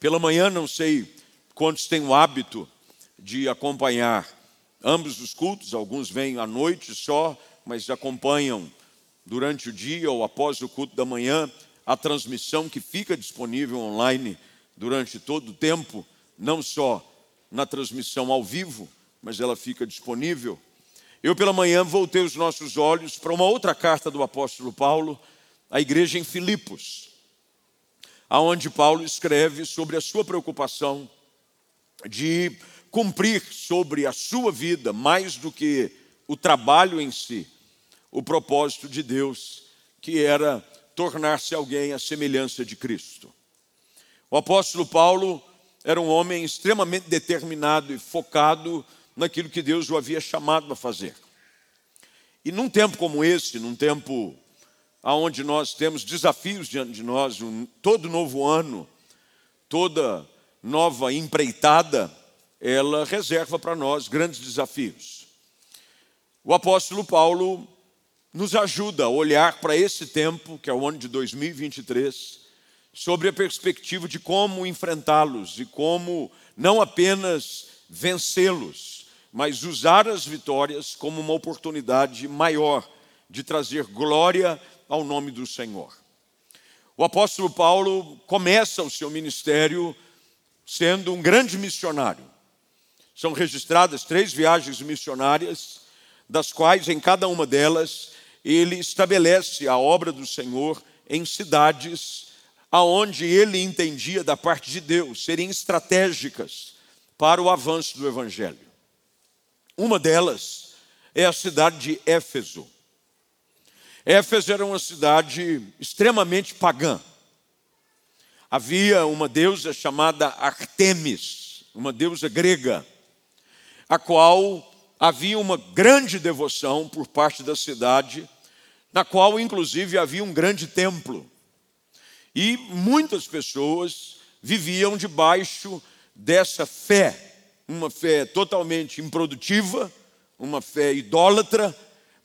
Pela manhã, não sei quantos têm o hábito de acompanhar ambos os cultos, alguns vêm à noite só, mas acompanham durante o dia ou após o culto da manhã a transmissão que fica disponível online durante todo o tempo, não só na transmissão ao vivo, mas ela fica disponível. Eu, pela manhã, voltei os nossos olhos para uma outra carta do apóstolo Paulo, à igreja em Filipos, aonde Paulo escreve sobre a sua preocupação de cumprir sobre a sua vida, mais do que o trabalho em si, o propósito de Deus, que era tornar-se alguém à semelhança de Cristo. O apóstolo Paulo era um homem extremamente determinado e focado naquilo que Deus o havia chamado a fazer. E num tempo como esse, num tempo onde nós temos desafios diante de nós, todo novo ano, toda nova empreitada, ela reserva para nós grandes desafios. O apóstolo Paulo nos ajuda a olhar para esse tempo, que é o ano de 2023, sobre a perspectiva de como enfrentá-los e como não apenas vencê-los, mas usar as vitórias como uma oportunidade maior de trazer glória ao nome do Senhor. O apóstolo Paulo começa o seu ministério sendo um grande missionário. São registradas três viagens missionárias, das quais em cada uma delas ele estabelece a obra do Senhor em cidades aonde ele entendia da parte de Deus serem estratégicas para o avanço do evangelho. Uma delas é a cidade de Éfeso. Éfeso era uma cidade extremamente pagã. Havia uma deusa chamada Artemis, uma deusa grega, a qual havia uma grande devoção por parte da cidade, na qual inclusive havia um grande templo. E muitas pessoas viviam debaixo dessa fé, uma fé totalmente improdutiva, uma fé idólatra,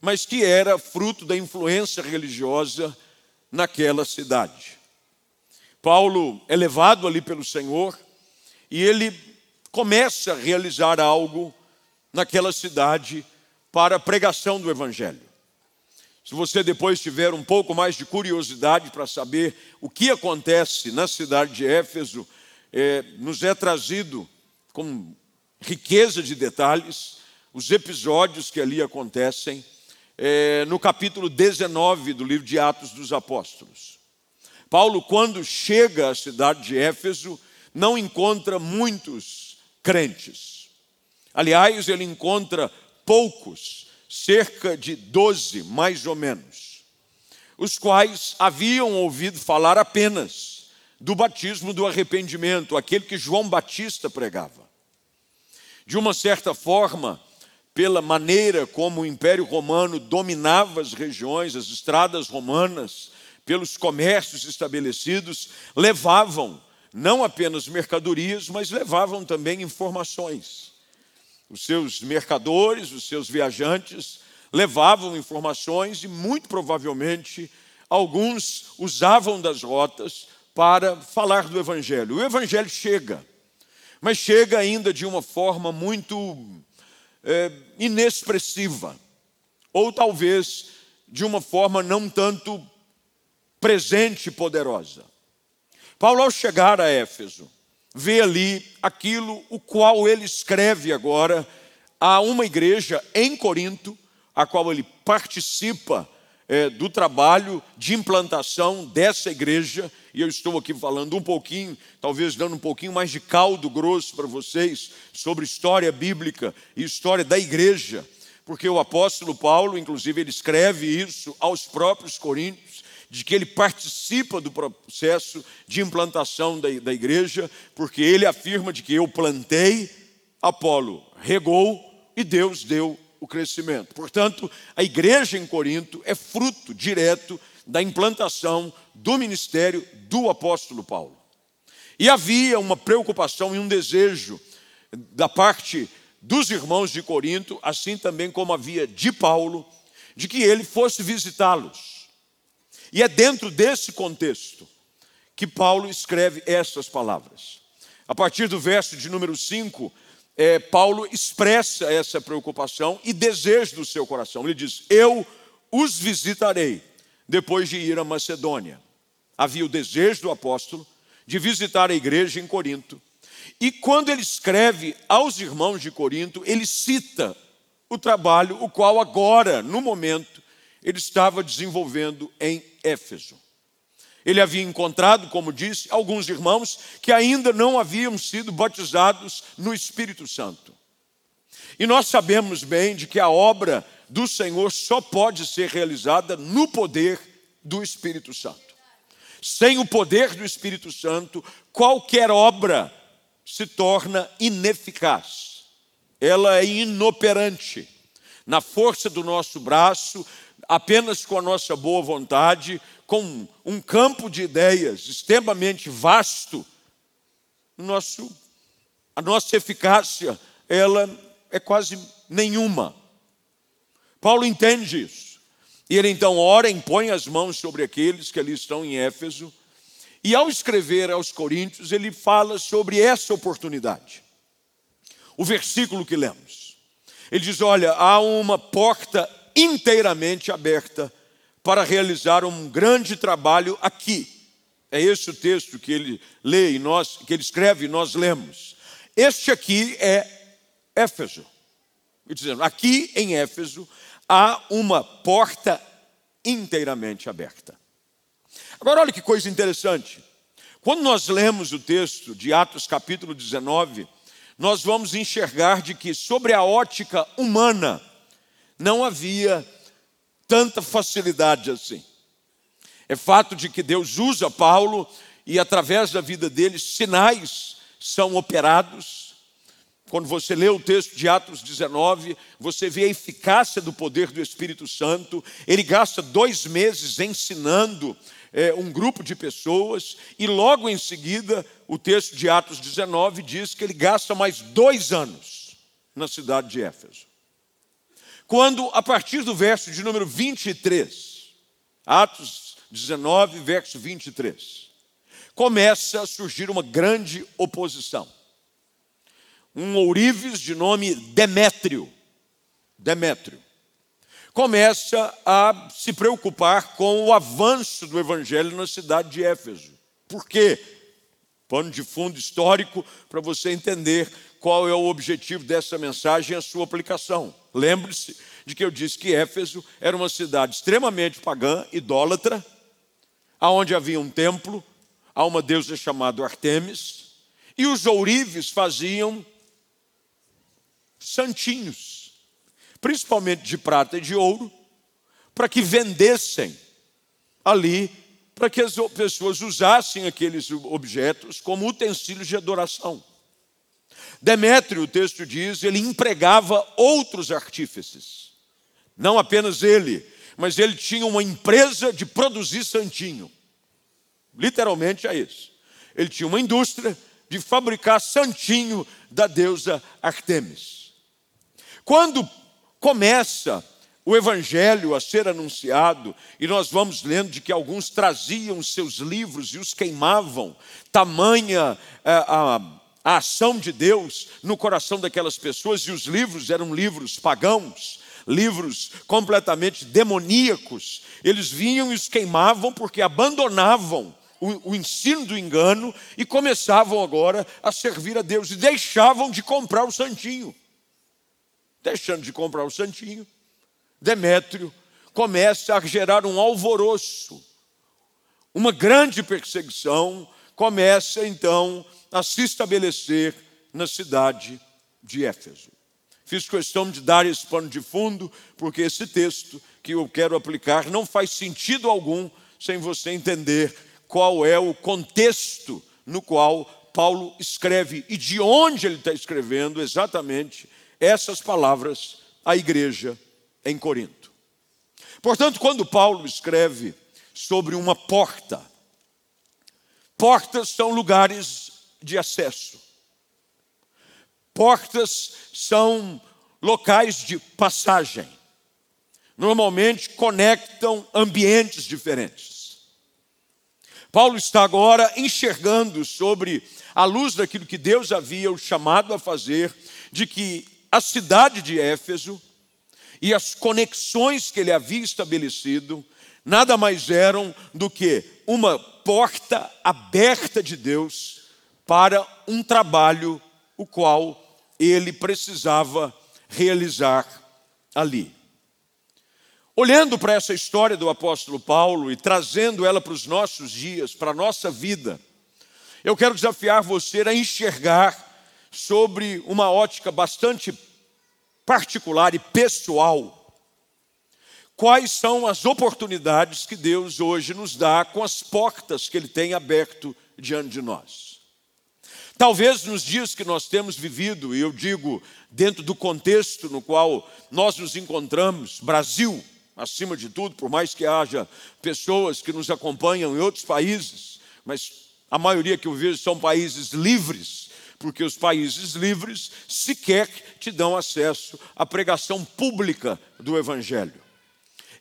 mas que era fruto da influência religiosa naquela cidade. Paulo é levado ali pelo Senhor e ele começa a realizar algo naquela cidade para a pregação do Evangelho. Se você depois tiver um pouco mais de curiosidade para saber o que acontece na cidade de Éfeso, é, nos é trazido com riqueza de detalhes os episódios que ali acontecem é, no capítulo 19 do livro de Atos dos Apóstolos. Paulo, quando chega à cidade de Éfeso, não encontra muitos crentes. Aliás, ele encontra poucos cerca de doze, mais ou menos, os quais haviam ouvido falar apenas do batismo do arrependimento, aquele que João Batista pregava. De uma certa forma, pela maneira como o Império Romano dominava as regiões, as estradas romanas, pelos comércios estabelecidos, levavam não apenas mercadorias, mas levavam também informações os seus mercadores, os seus viajantes levavam informações e, muito provavelmente, alguns usavam das rotas para falar do Evangelho. O Evangelho chega, mas chega ainda de uma forma muito é, inexpressiva, ou talvez de uma forma não tanto presente e poderosa. Paulo, ao chegar a Éfeso, vê ali aquilo o qual ele escreve agora a uma igreja em Corinto, a qual ele participa é, do trabalho de implantação dessa igreja, e eu estou aqui falando um pouquinho, talvez dando um pouquinho mais de caldo grosso para vocês sobre história bíblica e história da igreja, porque o apóstolo Paulo, inclusive, ele escreve isso aos próprios coríntios de que ele participa do processo de implantação da, da igreja, porque ele afirma de que eu plantei, Apolo regou e Deus deu o crescimento. Portanto, a igreja em Corinto é fruto direto da implantação do ministério do apóstolo Paulo. E havia uma preocupação e um desejo da parte dos irmãos de Corinto, assim também como havia de Paulo, de que ele fosse visitá-los e é dentro desse contexto que Paulo escreve essas palavras. A partir do verso de número 5, é, Paulo expressa essa preocupação e desejo do seu coração. Ele diz: Eu os visitarei depois de ir à Macedônia. Havia o desejo do apóstolo de visitar a igreja em Corinto. E quando ele escreve aos irmãos de Corinto, ele cita o trabalho o qual agora, no momento, ele estava desenvolvendo em Éfeso. Ele havia encontrado, como disse, alguns irmãos que ainda não haviam sido batizados no Espírito Santo. E nós sabemos bem de que a obra do Senhor só pode ser realizada no poder do Espírito Santo. Sem o poder do Espírito Santo, qualquer obra se torna ineficaz. Ela é inoperante. Na força do nosso braço, apenas com a nossa boa vontade, com um campo de ideias extremamente vasto, nosso, a nossa eficácia ela é quase nenhuma. Paulo entende isso. E ele então ora, impõe as mãos sobre aqueles que ali estão em Éfeso, e ao escrever aos Coríntios, ele fala sobre essa oportunidade. O versículo que lemos. Ele diz: Olha, há uma porta inteiramente aberta para realizar um grande trabalho aqui. É esse o texto que ele lê e nós, que ele escreve e nós lemos. Este aqui é Éfeso. E dizendo, aqui em Éfeso há uma porta inteiramente aberta. Agora olha que coisa interessante. Quando nós lemos o texto de Atos capítulo 19, nós vamos enxergar de que sobre a ótica humana não havia tanta facilidade assim. É fato de que Deus usa Paulo e através da vida dele sinais são operados. Quando você lê o texto de Atos 19, você vê a eficácia do poder do Espírito Santo. Ele gasta dois meses ensinando é, um grupo de pessoas, e logo em seguida, o texto de Atos 19 diz que ele gasta mais dois anos na cidade de Éfeso. Quando, a partir do verso de número 23, Atos 19, verso 23, começa a surgir uma grande oposição. Um ourives de nome Demétrio, Demétrio, começa a se preocupar com o avanço do evangelho na cidade de Éfeso. Por quê? Pano de fundo histórico para você entender qual é o objetivo dessa mensagem e a sua aplicação. Lembre-se de que eu disse que Éfeso era uma cidade extremamente pagã, idólatra, aonde havia um templo a uma deusa chamada Artemis, e os ourives faziam santinhos, principalmente de prata e de ouro, para que vendessem ali, para que as pessoas usassem aqueles objetos como utensílios de adoração. Demétrio, o texto diz, ele empregava outros artífices. Não apenas ele, mas ele tinha uma empresa de produzir santinho. Literalmente é isso. Ele tinha uma indústria de fabricar santinho da deusa Artemis. Quando começa o evangelho a ser anunciado, e nós vamos lendo de que alguns traziam seus livros e os queimavam, tamanha eh, a a ação de Deus no coração daquelas pessoas, e os livros eram livros pagãos, livros completamente demoníacos. Eles vinham e os queimavam porque abandonavam o, o, ensino do engano e começavam agora a servir a Deus e deixavam de comprar o santinho. Deixando de comprar o santinho, Demétrio começa a gerar um alvoroço, uma grande perseguição, começa então a se estabelecer na cidade de Éfeso. Fiz questão de dar esse pano de fundo, porque esse texto que eu quero aplicar não faz sentido algum sem você entender qual é o contexto no qual Paulo escreve e de onde ele está escrevendo exatamente essas palavras à igreja em Corinto. Portanto, quando Paulo escreve sobre uma porta, portas são lugares de acesso. Portas são locais de passagem. Normalmente conectam ambientes diferentes. Paulo está agora enxergando sobre a luz daquilo que Deus havia o chamado a fazer, de que a cidade de Éfeso e as conexões que ele havia estabelecido nada mais eram do que uma porta aberta de Deus para um trabalho o qual ele precisava realizar ali. Olhando para essa história do apóstolo Paulo e trazendo ela para os nossos dias, para a nossa vida, eu quero desafiar você a enxergar sobre uma ótica bastante particular e pessoal quais são as oportunidades que Deus hoje nos dá com as portas que Ele tem aberto diante de nós. Talvez nos dias que nós temos vivido, e eu digo dentro do contexto no qual nós nos encontramos, Brasil, acima de tudo, por mais que haja pessoas que nos acompanham em outros países, mas a maioria que eu vejo são países livres, porque os países livres sequer te dão acesso à pregação pública do Evangelho.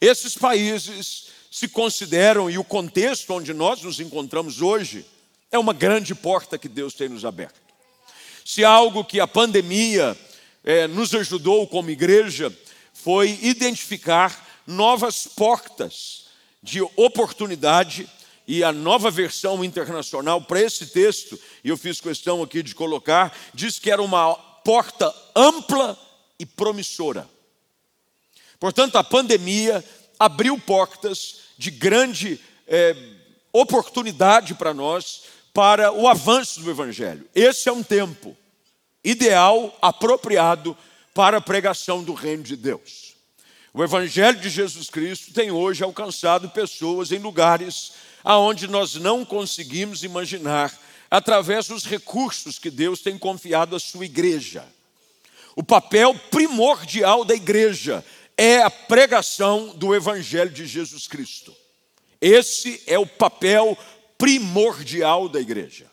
Esses países se consideram, e o contexto onde nós nos encontramos hoje, é uma grande porta que Deus tem nos aberto. Se algo que a pandemia é, nos ajudou como igreja foi identificar novas portas de oportunidade e a nova versão internacional para esse texto, e eu fiz questão aqui de colocar, diz que era uma porta ampla e promissora. Portanto, a pandemia abriu portas de grande é, oportunidade para nós, para o avanço do Evangelho. Esse é um tempo ideal, apropriado para a pregação do reino de Deus. O Evangelho de Jesus Cristo tem hoje alcançado pessoas em lugares aonde nós não conseguimos imaginar, através dos recursos que Deus tem confiado à sua igreja. O papel primordial da igreja é a pregação do Evangelho de Jesus Cristo. Esse é o papel primordial da igreja.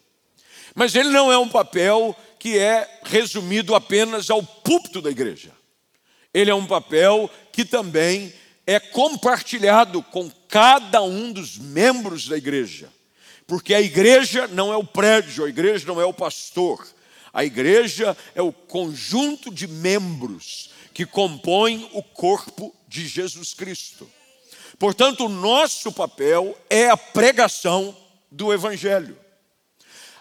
Mas ele não é um papel que é resumido apenas ao púlpito da igreja. Ele é um papel que também é compartilhado com cada um dos membros da igreja. Porque a igreja não é o prédio, a igreja não é o pastor. A igreja é o conjunto de membros que compõem o corpo de Jesus Cristo. Portanto, o nosso papel é a pregação do Evangelho.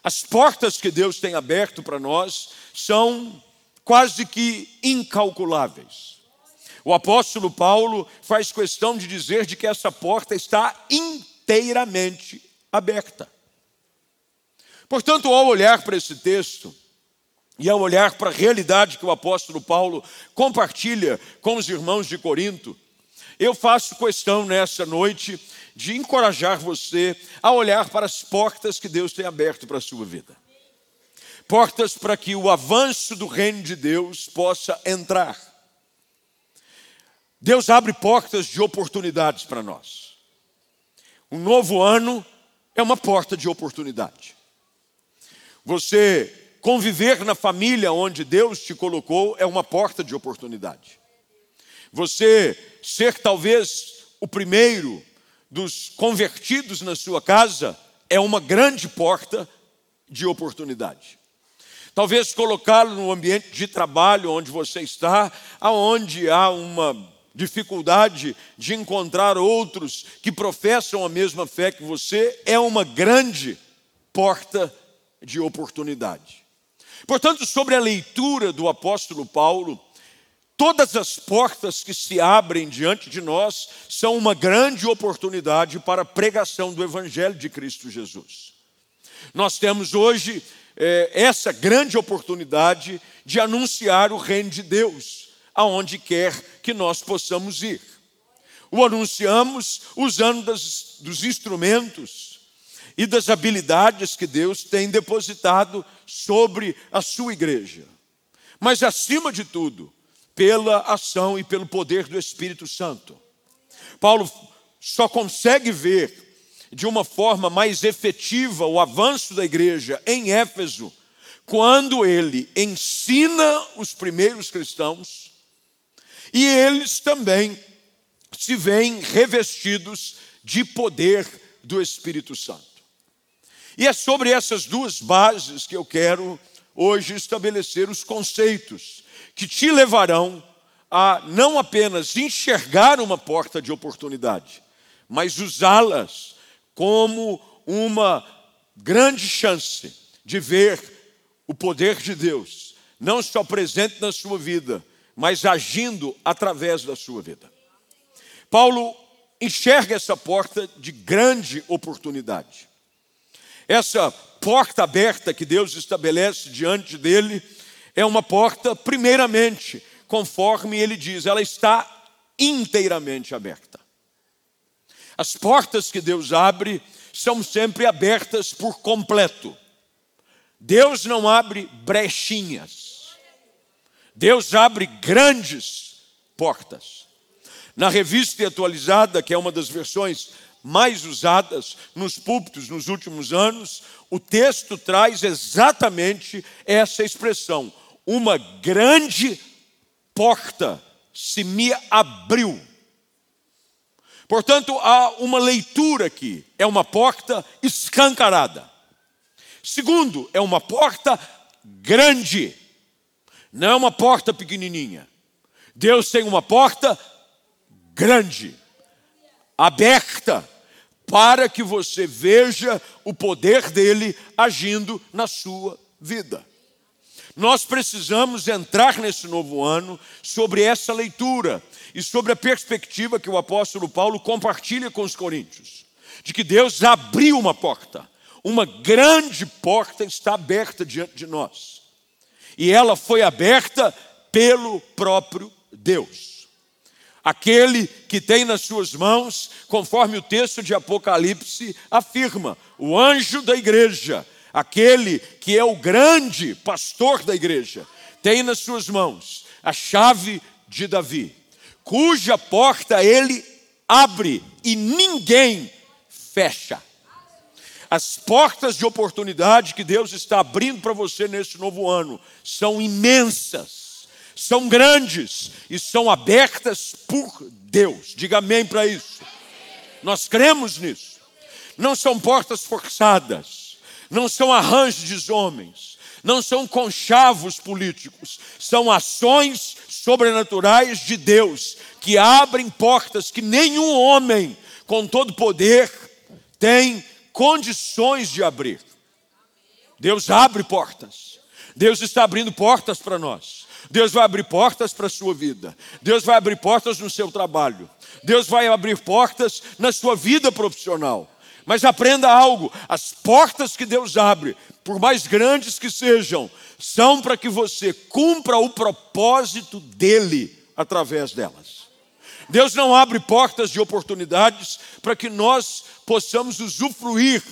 As portas que Deus tem aberto para nós são quase que incalculáveis. O apóstolo Paulo faz questão de dizer de que essa porta está inteiramente aberta. Portanto, ao olhar para esse texto, e ao olhar para a realidade que o apóstolo Paulo compartilha com os irmãos de Corinto, eu faço questão nessa noite de encorajar você a olhar para as portas que Deus tem aberto para a sua vida. Portas para que o avanço do reino de Deus possa entrar. Deus abre portas de oportunidades para nós. Um novo ano é uma porta de oportunidade. Você Conviver na família onde Deus te colocou é uma porta de oportunidade. Você ser talvez o primeiro dos convertidos na sua casa é uma grande porta de oportunidade. Talvez colocá-lo no ambiente de trabalho onde você está, aonde há uma dificuldade de encontrar outros que professam a mesma fé que você, é uma grande porta de oportunidade. Portanto, sobre a leitura do apóstolo Paulo, todas as portas que se abrem diante de nós são uma grande oportunidade para a pregação do Evangelho de Cristo Jesus. Nós temos hoje é, essa grande oportunidade de anunciar o reino de Deus, aonde quer que nós possamos ir. O anunciamos usando das, dos instrumentos e das habilidades que Deus tem depositado sobre a sua igreja. Mas, acima de tudo, pela ação e pelo poder do Espírito Santo. Paulo só consegue ver de uma forma mais efetiva o avanço da igreja em Éfeso quando ele ensina os primeiros cristãos e eles também se veem revestidos de poder do Espírito Santo. E é sobre essas duas bases que eu quero hoje estabelecer os conceitos que te levarão a não apenas enxergar uma porta de oportunidade, mas usá-las como uma grande chance de ver o poder de Deus, não só presente na sua vida, mas agindo através da sua vida. Paulo enxerga essa porta de grande oportunidade. Essa porta aberta que Deus estabelece diante dele é uma porta, primeiramente, conforme ele diz, ela está inteiramente aberta. As portas que Deus abre são sempre abertas por completo. Deus não abre brechinhas. Deus abre grandes portas. Na revista atualizada, que é uma das versões mais usadas nos púlpitos nos últimos anos, o texto traz exatamente essa expressão: uma grande porta se me abriu. Portanto, há uma leitura aqui, é uma porta escancarada. Segundo, é uma porta grande, não é uma porta pequenininha. Deus tem uma porta grande, aberta, para que você veja o poder dele agindo na sua vida. Nós precisamos entrar nesse novo ano sobre essa leitura e sobre a perspectiva que o apóstolo Paulo compartilha com os coríntios, de que Deus abriu uma porta, uma grande porta está aberta diante de nós, e ela foi aberta pelo próprio Deus aquele que tem nas suas mãos, conforme o texto de Apocalipse afirma, o anjo da igreja, aquele que é o grande pastor da igreja, tem nas suas mãos a chave de Davi, cuja porta ele abre e ninguém fecha. As portas de oportunidade que Deus está abrindo para você nesse novo ano são imensas são grandes e são abertas por Deus. Diga amém para isso. Nós cremos nisso. Não são portas forçadas, não são arranjos de homens, não são conchavos políticos, são ações sobrenaturais de Deus que abrem portas que nenhum homem com todo poder tem condições de abrir. Deus abre portas. Deus está abrindo portas para nós. Deus vai abrir portas para a sua vida. Deus vai abrir portas no seu trabalho. Deus vai abrir portas na sua vida profissional. Mas aprenda algo: as portas que Deus abre, por mais grandes que sejam, são para que você cumpra o propósito dele através delas. Deus não abre portas de oportunidades para que nós possamos usufruir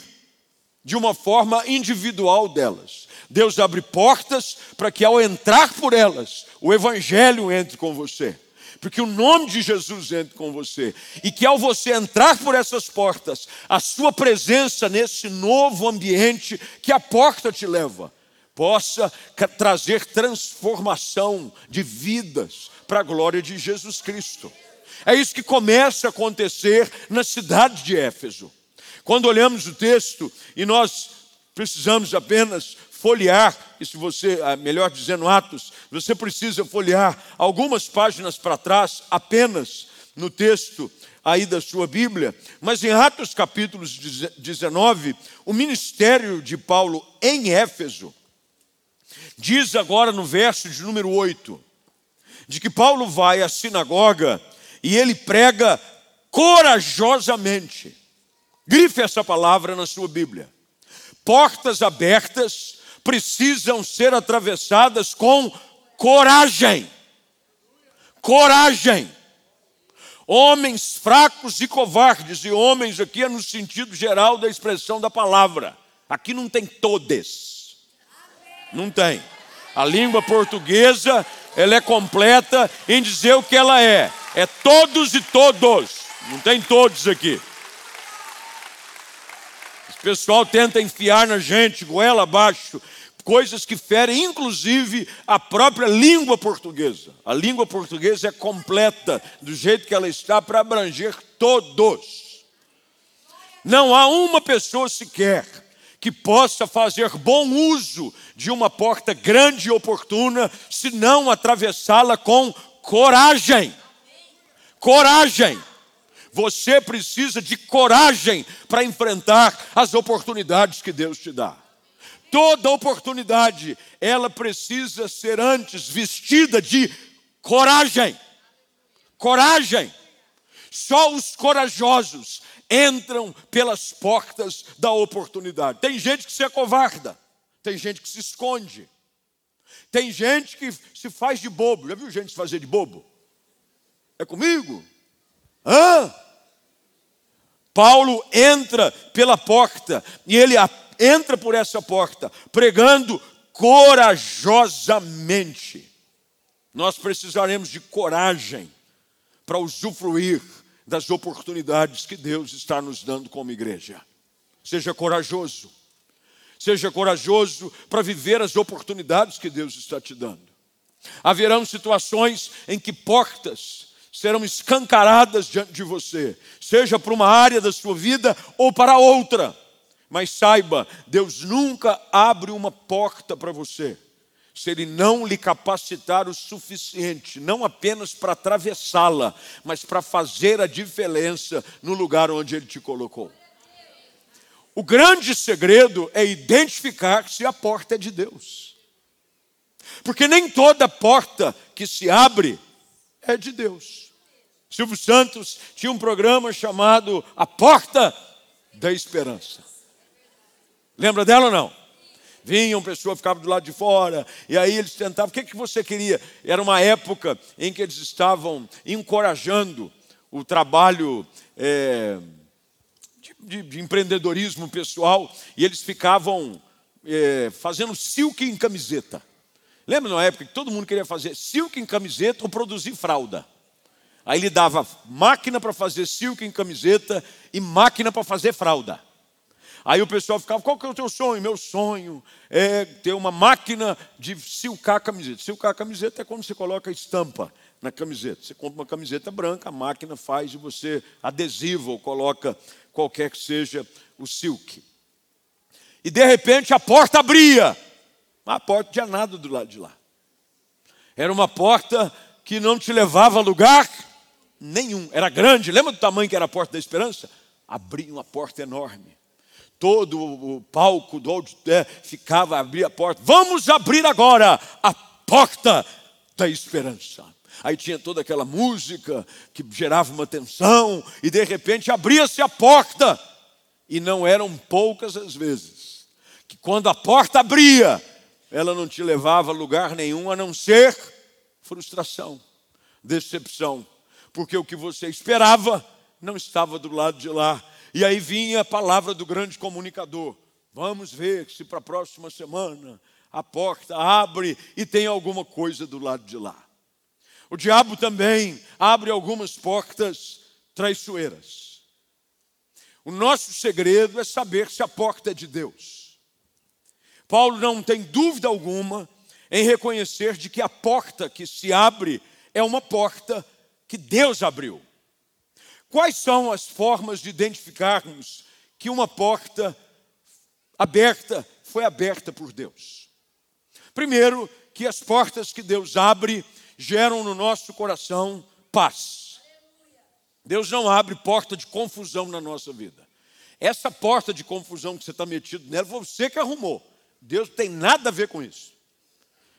de uma forma individual delas. Deus abre portas para que ao entrar por elas, o Evangelho entre com você. Porque o nome de Jesus entre com você. E que ao você entrar por essas portas, a sua presença nesse novo ambiente que a porta te leva, possa trazer transformação de vidas para a glória de Jesus Cristo. É isso que começa a acontecer na cidade de Éfeso. Quando olhamos o texto e nós precisamos apenas folhear, e se você, ah, melhor dizendo, Atos, você precisa folhear algumas páginas para trás, apenas no texto aí da sua Bíblia, mas em Atos capítulo 19, o ministério de Paulo em Éfeso, diz agora no verso de número 8, de que Paulo vai à sinagoga e ele prega corajosamente. Grife essa palavra na sua Bíblia. Portas abertas precisam ser atravessadas com coragem. Coragem. Homens fracos e covardes, e homens aqui é no sentido geral da expressão da palavra. Aqui não tem todes. Não tem. A língua portuguesa, ela é completa em dizer o que ela é. É todos e todos. Não tem todos aqui pessoal tenta enfiar na gente, goela abaixo, coisas que ferem inclusive a própria língua portuguesa. A língua portuguesa é completa do jeito que ela está para abranger todos. Não há uma pessoa sequer que possa fazer bom uso de uma porta grande e oportuna, se não atravessá-la com coragem. Coragem. Você precisa de coragem para enfrentar as oportunidades que Deus te dá. Toda oportunidade, ela precisa ser antes vestida de coragem. Coragem. Só os corajosos entram pelas portas da oportunidade. Tem gente que se acovarda, tem gente que se esconde, tem gente que se faz de bobo. Já viu gente se fazer de bobo? É comigo? Hã? Paulo entra pela porta e ele entra por essa porta pregando corajosamente. Nós precisaremos de coragem para usufruir das oportunidades que Deus está nos dando como igreja. Seja corajoso. Seja corajoso para viver as oportunidades que Deus está te dando. Haverão situações em que portas serão escancaradas diante de você, seja para uma área da sua vida ou para outra. Mas saiba, Deus nunca abre uma porta para você se ele não lhe capacitar o suficiente, não apenas para atravessá-la, mas para fazer a diferença no lugar onde ele te colocou. O grande segredo é identificar se a porta é de Deus. Porque nem toda porta que se abre é de Deus. Silvio Santos tinha um programa chamado A Porta da Esperança. Lembra dela ou não? Vinham pessoas, ficavam do lado de fora, e aí eles tentavam. O que, que você queria? Era uma época em que eles estavam encorajando o trabalho é, de, de, de, empreendedorismo pessoal, e eles ficavam é, fazendo silk em camiseta. Lembra na época que todo mundo queria fazer silk em camiseta ou produzir fralda? Aí ele dava máquina para fazer silk em camiseta e máquina para fazer fralda. Aí o pessoal ficava, qual que é o teu sonho? Meu sonho é ter uma máquina de silcar camiseta. Silcar camiseta é quando você coloca estampa na camiseta. Você compra uma camiseta branca, a máquina faz e você adesiva ou coloca qualquer que seja o silk. E de repente a porta abria. A porta tinha nada do lado de lá. Era uma porta que não te levava a lugar nenhum. Era grande. Lembra do tamanho que era a porta da esperança? Abria uma porta enorme todo o palco do é, ficava, abria a porta. Vamos abrir agora a porta da esperança. Aí tinha toda aquela música que gerava uma tensão, e de repente abria-se a porta. E não eram poucas as vezes que quando a porta abria, ela não te levava a lugar nenhum a não ser frustração, decepção, porque o que você esperava não estava do lado de lá e aí vinha a palavra do grande comunicador. Vamos ver se para a próxima semana a porta abre e tem alguma coisa do lado de lá. O diabo também abre algumas portas traiçoeiras. O nosso segredo é saber se a porta é de Deus. Paulo não tem dúvida alguma em reconhecer de que a porta que se abre é uma porta que Deus abriu. Quais são as formas de identificarmos que uma porta aberta foi aberta por Deus? Primeiro, que as portas que Deus abre geram no nosso coração paz. Deus não abre porta de confusão na nossa vida. Essa porta de confusão que você está metido nela, você que arrumou. Deus tem nada a ver com isso.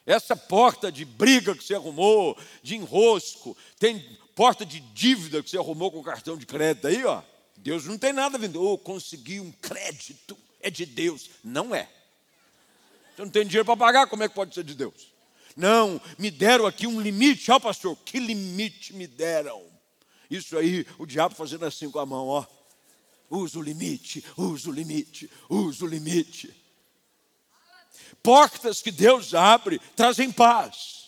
Essa porta de briga que você arrumou, de enrosco, tem porta de dívida que você arrumou com o cartão de crédito aí, ó. Deus não tem nada ver. Oh, consegui um crédito, é de Deus. Não é. Você não tem dinheiro para pagar, como é que pode ser de Deus? Não, me deram aqui um limite. Ó, pastor, que limite me deram? Isso aí, o diabo fazendo assim com a mão, ó. Usa o limite, usa o limite, usa o limite. Portas que Deus abre trazem paz,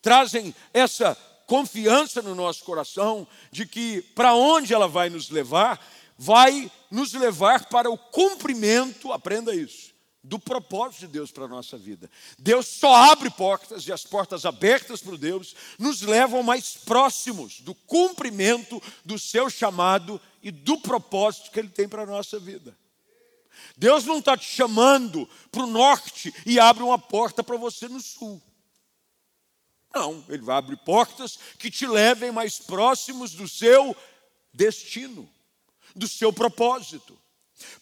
trazem essa confiança no nosso coração de que para onde ela vai nos levar, vai nos levar para o cumprimento, aprenda isso, do propósito de Deus para a nossa vida. Deus só abre portas e as portas abertas para Deus nos levam mais próximos do cumprimento do seu chamado e do propósito que Ele tem para a nossa vida. Deus não está te chamando para o norte e abre uma porta para você no sul. Não, Ele vai abrir portas que te levem mais próximos do seu destino, do seu propósito.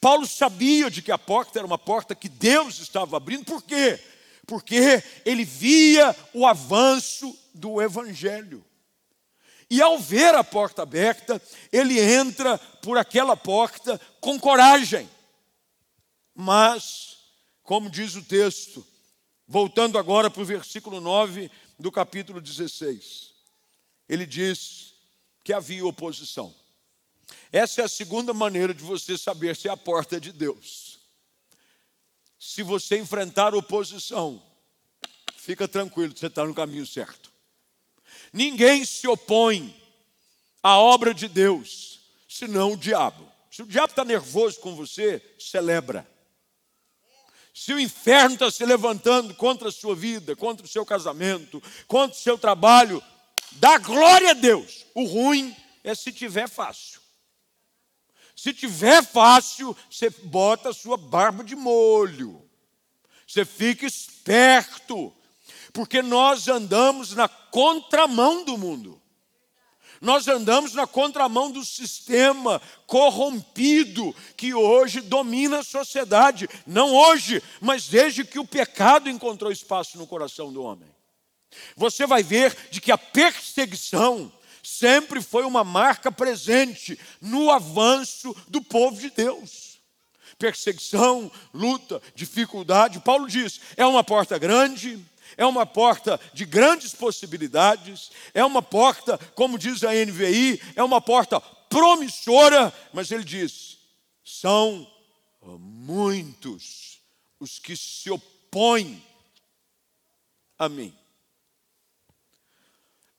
Paulo sabia de que a porta era uma porta que Deus estava abrindo, por quê? Porque ele via o avanço do Evangelho. E ao ver a porta aberta, ele entra por aquela porta com coragem. Mas, como diz o texto, voltando agora para o versículo 9 do capítulo 16, ele diz que havia oposição. Essa é a segunda maneira de você saber se a porta é de Deus. Se você enfrentar oposição, fica tranquilo, você está no caminho certo. Ninguém se opõe à obra de Deus, senão o diabo. Se o diabo está nervoso com você, celebra. Se o inferno está se levantando contra a sua vida, contra o seu casamento, contra o seu trabalho, dá glória a Deus. O ruim é se tiver fácil. Se tiver fácil, você bota a sua barba de molho. Você fica esperto, porque nós andamos na contramão do mundo. Nós andamos na contramão do sistema corrompido que hoje domina a sociedade. Não hoje, mas desde que o pecado encontrou espaço no coração do homem. Você vai ver de que a perseguição sempre foi uma marca presente no avanço do povo de Deus. Perseguição, luta, dificuldade. Paulo diz: é uma porta grande, é uma porta de grandes possibilidades, é uma porta, como diz a NVI, é uma porta promissora, mas ele diz: são muitos os que se opõem a mim.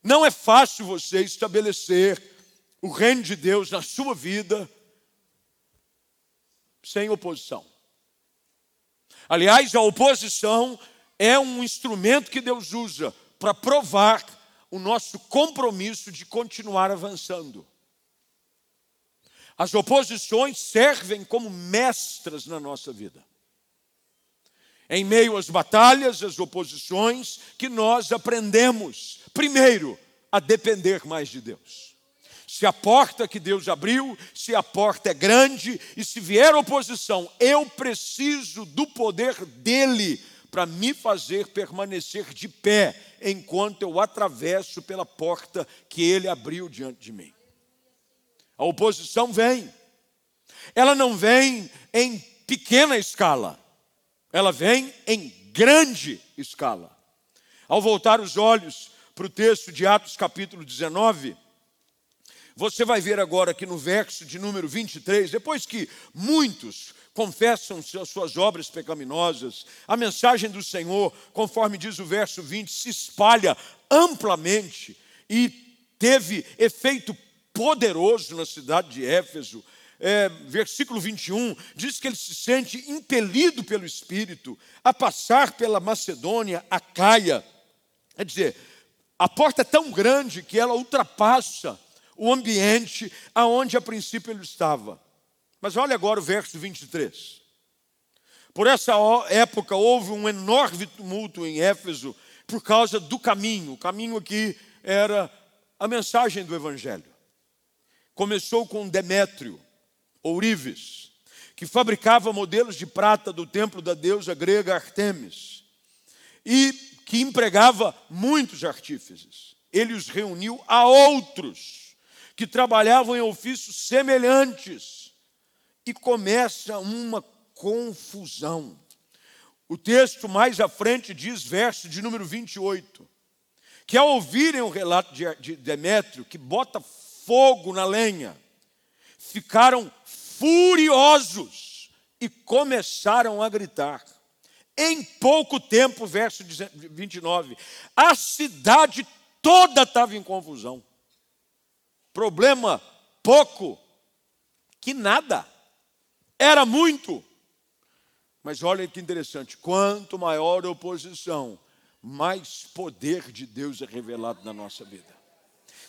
Não é fácil você estabelecer o reino de Deus na sua vida sem oposição. Aliás, a oposição é um instrumento que Deus usa para provar o nosso compromisso de continuar avançando. As oposições servem como mestras na nossa vida. Em meio às batalhas, às oposições, que nós aprendemos, primeiro, a depender mais de Deus. Se a porta que Deus abriu, se a porta é grande e se vier oposição, eu preciso do poder dele para me fazer permanecer de pé enquanto eu atravesso pela porta que ele abriu diante de mim. A oposição vem. Ela não vem em pequena escala ela vem em grande escala. Ao voltar os olhos para o texto de Atos capítulo 19, você vai ver agora que no verso de número 23, depois que muitos confessam as suas obras pecaminosas, a mensagem do Senhor, conforme diz o verso 20, se espalha amplamente e teve efeito poderoso na cidade de Éfeso é, versículo 21, diz que ele se sente impelido pelo Espírito a passar pela Macedônia, a Caia. Quer dizer, a porta é tão grande que ela ultrapassa o ambiente aonde a princípio ele estava. Mas olha agora o verso 23. Por essa época houve um enorme tumulto em Éfeso por causa do caminho. O caminho aqui era a mensagem do Evangelho. Começou com Demétrio, ourives, que fabricava modelos de prata do templo da deusa grega Artemis e que empregava muitos artífices. Ele os reuniu a outros que trabalhavam em ofícios semelhantes e começa uma confusão. O texto mais à frente diz, verso de número 28, que ao ouvirem o relato de Demétrio, que bota fogo na lenha, ficaram furiosos e começaram a gritar. Em pouco tempo, verso 29, a cidade toda estava em confusão. Problema pouco, que nada. Era muito. Mas olha que interessante: quanto maior a oposição, mais poder de Deus é revelado na nossa vida.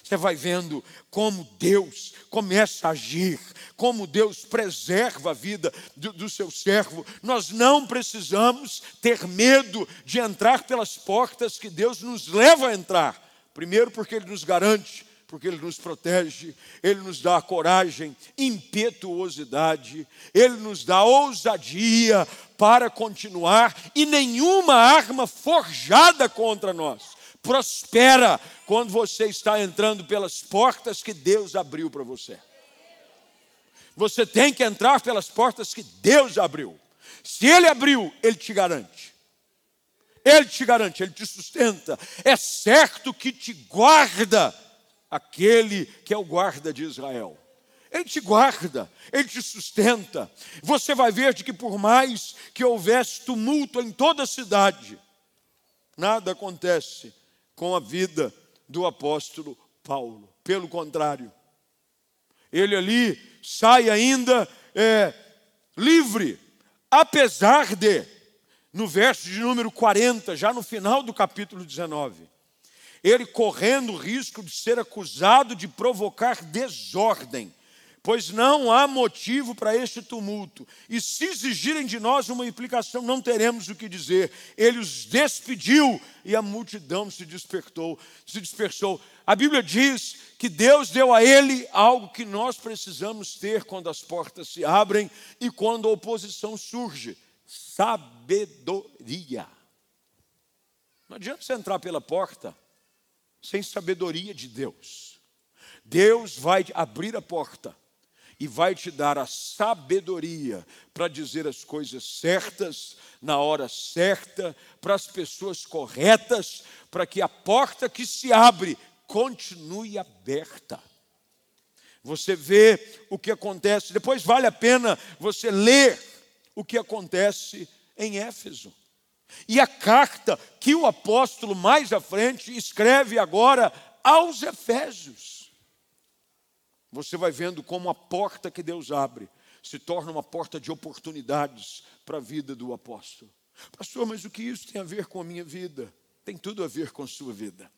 você vai vendo como Deus começa a agir, como Deus preserva a vida do, do, seu servo. Nós não precisamos ter medo de entrar pelas portas que Deus nos leva a entrar. Primeiro, porque Ele nos garante, porque Ele nos protege, Ele nos dá coragem, impetuosidade, Ele nos dá ousadia para continuar e nenhuma arma forjada contra nós prospera quando você está entrando pelas portas que Deus abriu para você. Você tem que entrar pelas portas que Deus abriu. Se Ele abriu, Ele te garante. Ele te garante, Ele te sustenta. É certo que te guarda aquele que é o guarda de Israel. Ele te guarda, ele te sustenta. Você vai ver de que por mais que houvesse tumulto em toda a cidade, nada acontece com a vida do apóstolo Paulo. Pelo contrário, ele ali sai ainda é, livre, apesar de, no verso de número 40, já no final do capítulo 19, ele correndo o risco de ser acusado de provocar desordem pois não há motivo para este tumulto. E se exigirem de nós uma implicação, não teremos o que dizer. Ele os despediu e a multidão se despertou, se dispersou. A Bíblia diz que Deus deu a ele algo que nós precisamos ter quando as portas se abrem e quando a oposição surge: sabedoria. Não adianta você entrar pela porta sem sabedoria de Deus. Deus vai abrir a porta e vai te dar a sabedoria para dizer as coisas certas, na hora certa, para as pessoas corretas, para que a porta que se abre continue aberta. Você vê o que acontece, depois vale a pena você ler o que acontece em Éfeso. E a carta que o apóstolo mais à frente escreve agora aos Efésios você vai vendo como a porta que Deus abre se torna uma porta de oportunidades para a vida do apóstolo. Pastor, mas o que isso tem a ver com a minha vida? Tem tudo a ver com a sua vida.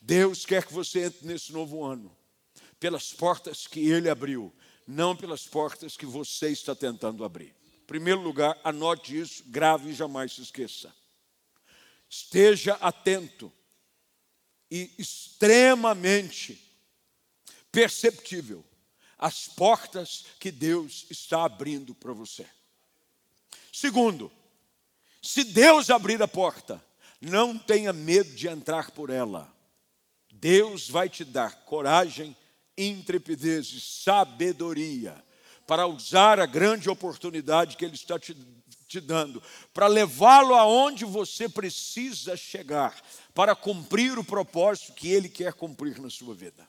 Deus quer que você entre nesse novo ano pelas portas que Ele abriu, não pelas portas que você está tentando abrir. Primeiro lugar, anote isso, grave e jamais se esqueça. Esteja atento e extremamente perceptível as portas que Deus está abrindo para você. Segundo, se Deus abrir a porta, não tenha medo de entrar por ela. Deus vai te dar coragem, intrepidez e sabedoria para usar a grande oportunidade que Ele está te, te dando, para levá-lo aonde você precisa chegar, para cumprir o propósito que Ele quer cumprir na sua vida.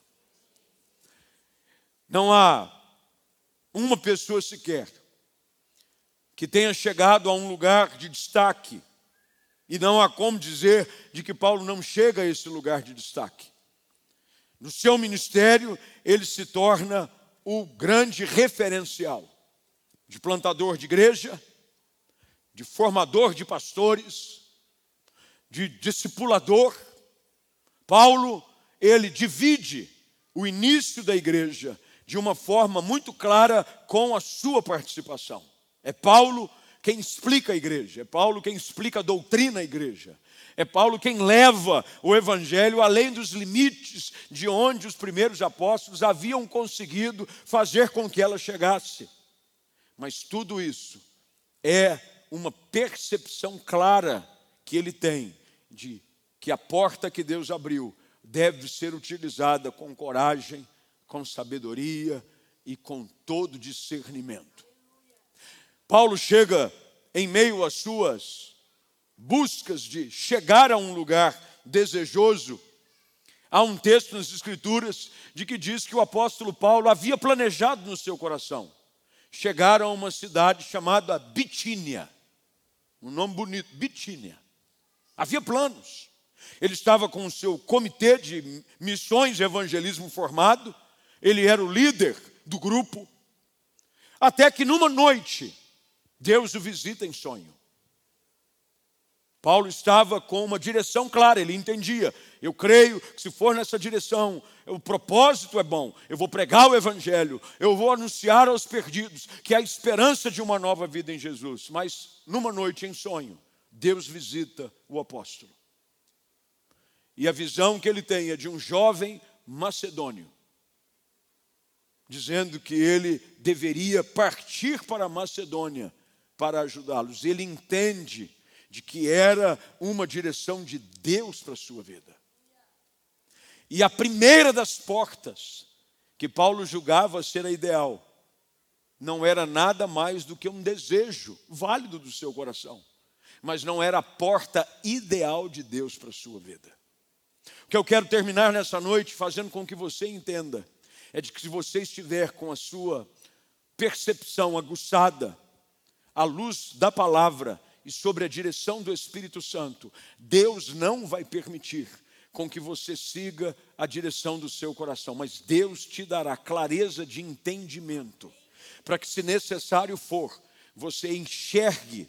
Não há uma pessoa sequer que tenha chegado a um lugar de destaque. E não há como dizer de que Paulo não chega a esse lugar de destaque. No seu ministério, ele se torna o grande referencial de plantador de igreja, de formador de pastores, de discipulador. Paulo, ele divide o início da igreja de uma forma muito clara com a sua participação. É Paulo quem explica a igreja, é Paulo quem explica a doutrina à igreja, é Paulo quem leva o evangelho além dos limites de onde os primeiros apóstolos haviam conseguido fazer com que ela chegasse. Mas tudo isso é uma percepção clara que ele tem de que a porta que Deus abriu deve ser utilizada com coragem, com sabedoria e com todo discernimento. Paulo chega em meio às suas buscas de chegar a um lugar desejoso. Há um texto nas Escrituras de que diz que o apóstolo Paulo havia planejado no seu coração chegar a uma cidade chamada Bitínia. Um nome bonito, Bitínia. Havia planos. Ele estava com o seu comitê de missões e evangelismo formado ele era o líder do grupo. Até que numa noite, Deus o visita em sonho. Paulo estava com uma direção clara, ele entendia: Eu creio que se for nessa direção, o propósito é bom. Eu vou pregar o Evangelho, eu vou anunciar aos perdidos que há esperança de uma nova vida em Jesus. Mas numa noite em sonho, Deus visita o apóstolo. E a visão que ele tem é de um jovem macedônio, dizendo que ele deveria partir para a Macedônia para ajudá-los. Ele entende de que era uma direção de Deus para a sua vida. E a primeira das portas que Paulo julgava ser a ideal, não era nada mais do que um desejo válido do seu coração, mas não era a porta ideal de Deus para a sua vida. O que eu quero terminar nessa noite fazendo com que você entenda é de que se você estiver com a sua percepção aguçada, à luz da palavra e sobre a direção do Espírito Santo, Deus não vai permitir com que você siga a direção do seu coração, mas Deus te dará clareza de entendimento, para que, se necessário for, você enxergue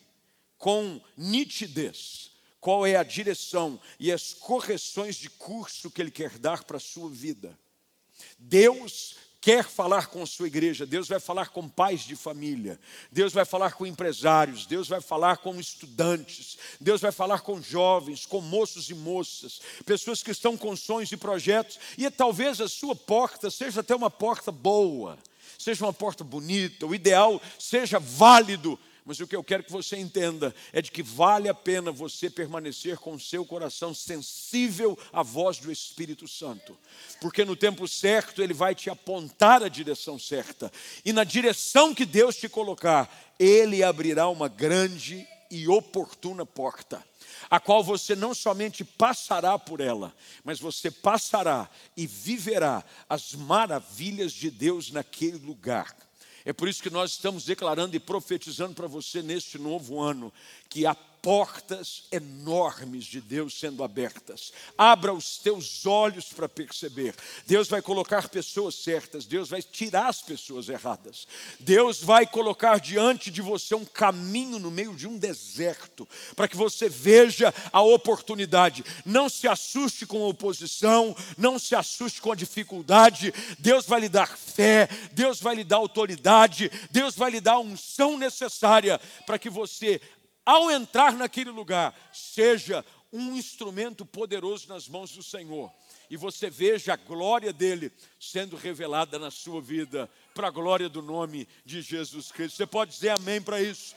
com nitidez qual é a direção e as correções de curso que Ele quer dar para a sua vida. Deus quer falar com sua igreja, Deus vai falar com pais de família, Deus vai falar com empresários, Deus vai falar com estudantes, Deus vai falar com jovens, com moços e moças, pessoas que estão com sonhos e projetos, e talvez a sua porta seja até uma porta boa, seja uma porta bonita, o ideal seja válido, mas o que eu quero que você entenda é de que vale a pena você permanecer com o seu coração sensível à voz do Espírito Santo, porque no tempo certo ele vai te apontar a direção certa, e na direção que Deus te colocar, ele abrirá uma grande e oportuna porta a qual você não somente passará por ela, mas você passará e viverá as maravilhas de Deus naquele lugar. É por isso que nós estamos declarando e profetizando para você neste novo ano que há portas enormes de Deus sendo abertas. Abra os teus olhos para perceber. Deus vai colocar pessoas certas, Deus vai tirar as pessoas erradas. Deus vai colocar diante de você um caminho no meio de um deserto, para que você veja a oportunidade. Não se assuste com a oposição, não se assuste com a dificuldade. Deus vai lhe dar fé, Deus vai lhe dar autoridade, Deus vai lhe dar a unção necessária para que você ao entrar naquele lugar, seja um instrumento poderoso nas mãos do Senhor. E você veja a glória dele sendo revelada na sua vida, para a glória do nome de Jesus Cristo. Você pode dizer amém para isso?